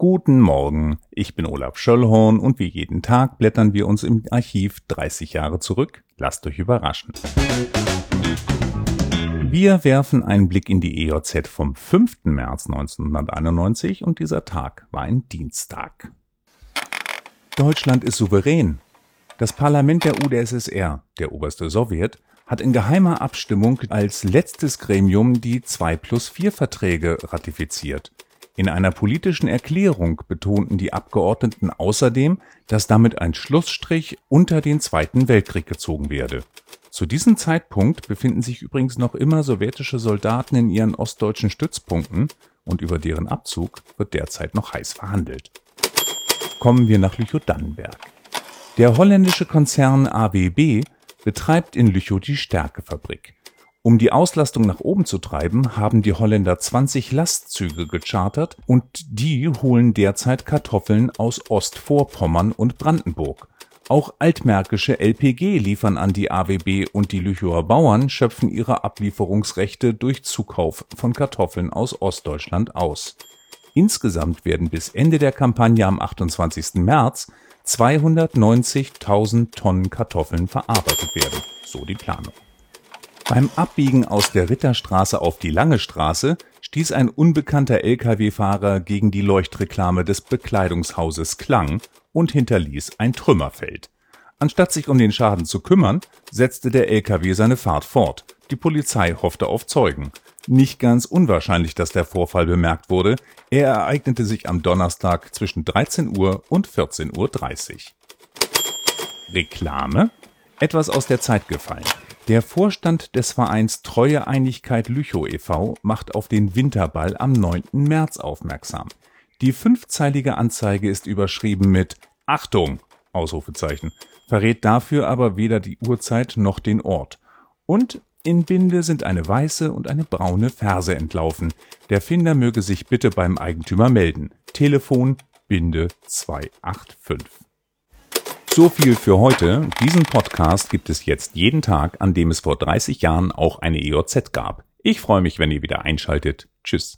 Guten Morgen, ich bin Olaf Schöllhorn und wie jeden Tag blättern wir uns im Archiv 30 Jahre zurück. Lasst euch überraschen. Wir werfen einen Blick in die EJZ vom 5. März 1991 und dieser Tag war ein Dienstag. Deutschland ist souverän. Das Parlament der UdSSR, der oberste Sowjet, hat in geheimer Abstimmung als letztes Gremium die 2 plus 4 Verträge ratifiziert. In einer politischen Erklärung betonten die Abgeordneten außerdem, dass damit ein Schlussstrich unter den Zweiten Weltkrieg gezogen werde. Zu diesem Zeitpunkt befinden sich übrigens noch immer sowjetische Soldaten in ihren ostdeutschen Stützpunkten und über deren Abzug wird derzeit noch heiß verhandelt. Kommen wir nach Lüchow-Dannenberg. Der holländische Konzern ABB betreibt in Lüchow die Stärkefabrik. Um die Auslastung nach oben zu treiben, haben die Holländer 20 Lastzüge gechartert und die holen derzeit Kartoffeln aus Ostvorpommern und Brandenburg. Auch altmärkische LPG liefern an die AWB und die Lüchower Bauern schöpfen ihre Ablieferungsrechte durch Zukauf von Kartoffeln aus Ostdeutschland aus. Insgesamt werden bis Ende der Kampagne am 28. März 290.000 Tonnen Kartoffeln verarbeitet werden, so die Planung. Beim Abbiegen aus der Ritterstraße auf die Lange Straße stieß ein unbekannter Lkw-Fahrer gegen die Leuchtreklame des Bekleidungshauses Klang und hinterließ ein Trümmerfeld. Anstatt sich um den Schaden zu kümmern, setzte der Lkw seine Fahrt fort. Die Polizei hoffte auf Zeugen. Nicht ganz unwahrscheinlich, dass der Vorfall bemerkt wurde. Er ereignete sich am Donnerstag zwischen 13 Uhr und 14.30 Uhr. Reklame? Etwas aus der Zeit gefallen. Der Vorstand des Vereins Treue Einigkeit Lüchow e.V. macht auf den Winterball am 9. März aufmerksam. Die fünfzeilige Anzeige ist überschrieben mit Achtung! Ausrufezeichen, verrät dafür aber weder die Uhrzeit noch den Ort. Und in Binde sind eine weiße und eine braune Ferse entlaufen. Der Finder möge sich bitte beim Eigentümer melden. Telefon Binde 285. So viel für heute. Diesen Podcast gibt es jetzt jeden Tag, an dem es vor 30 Jahren auch eine EOZ gab. Ich freue mich, wenn ihr wieder einschaltet. Tschüss.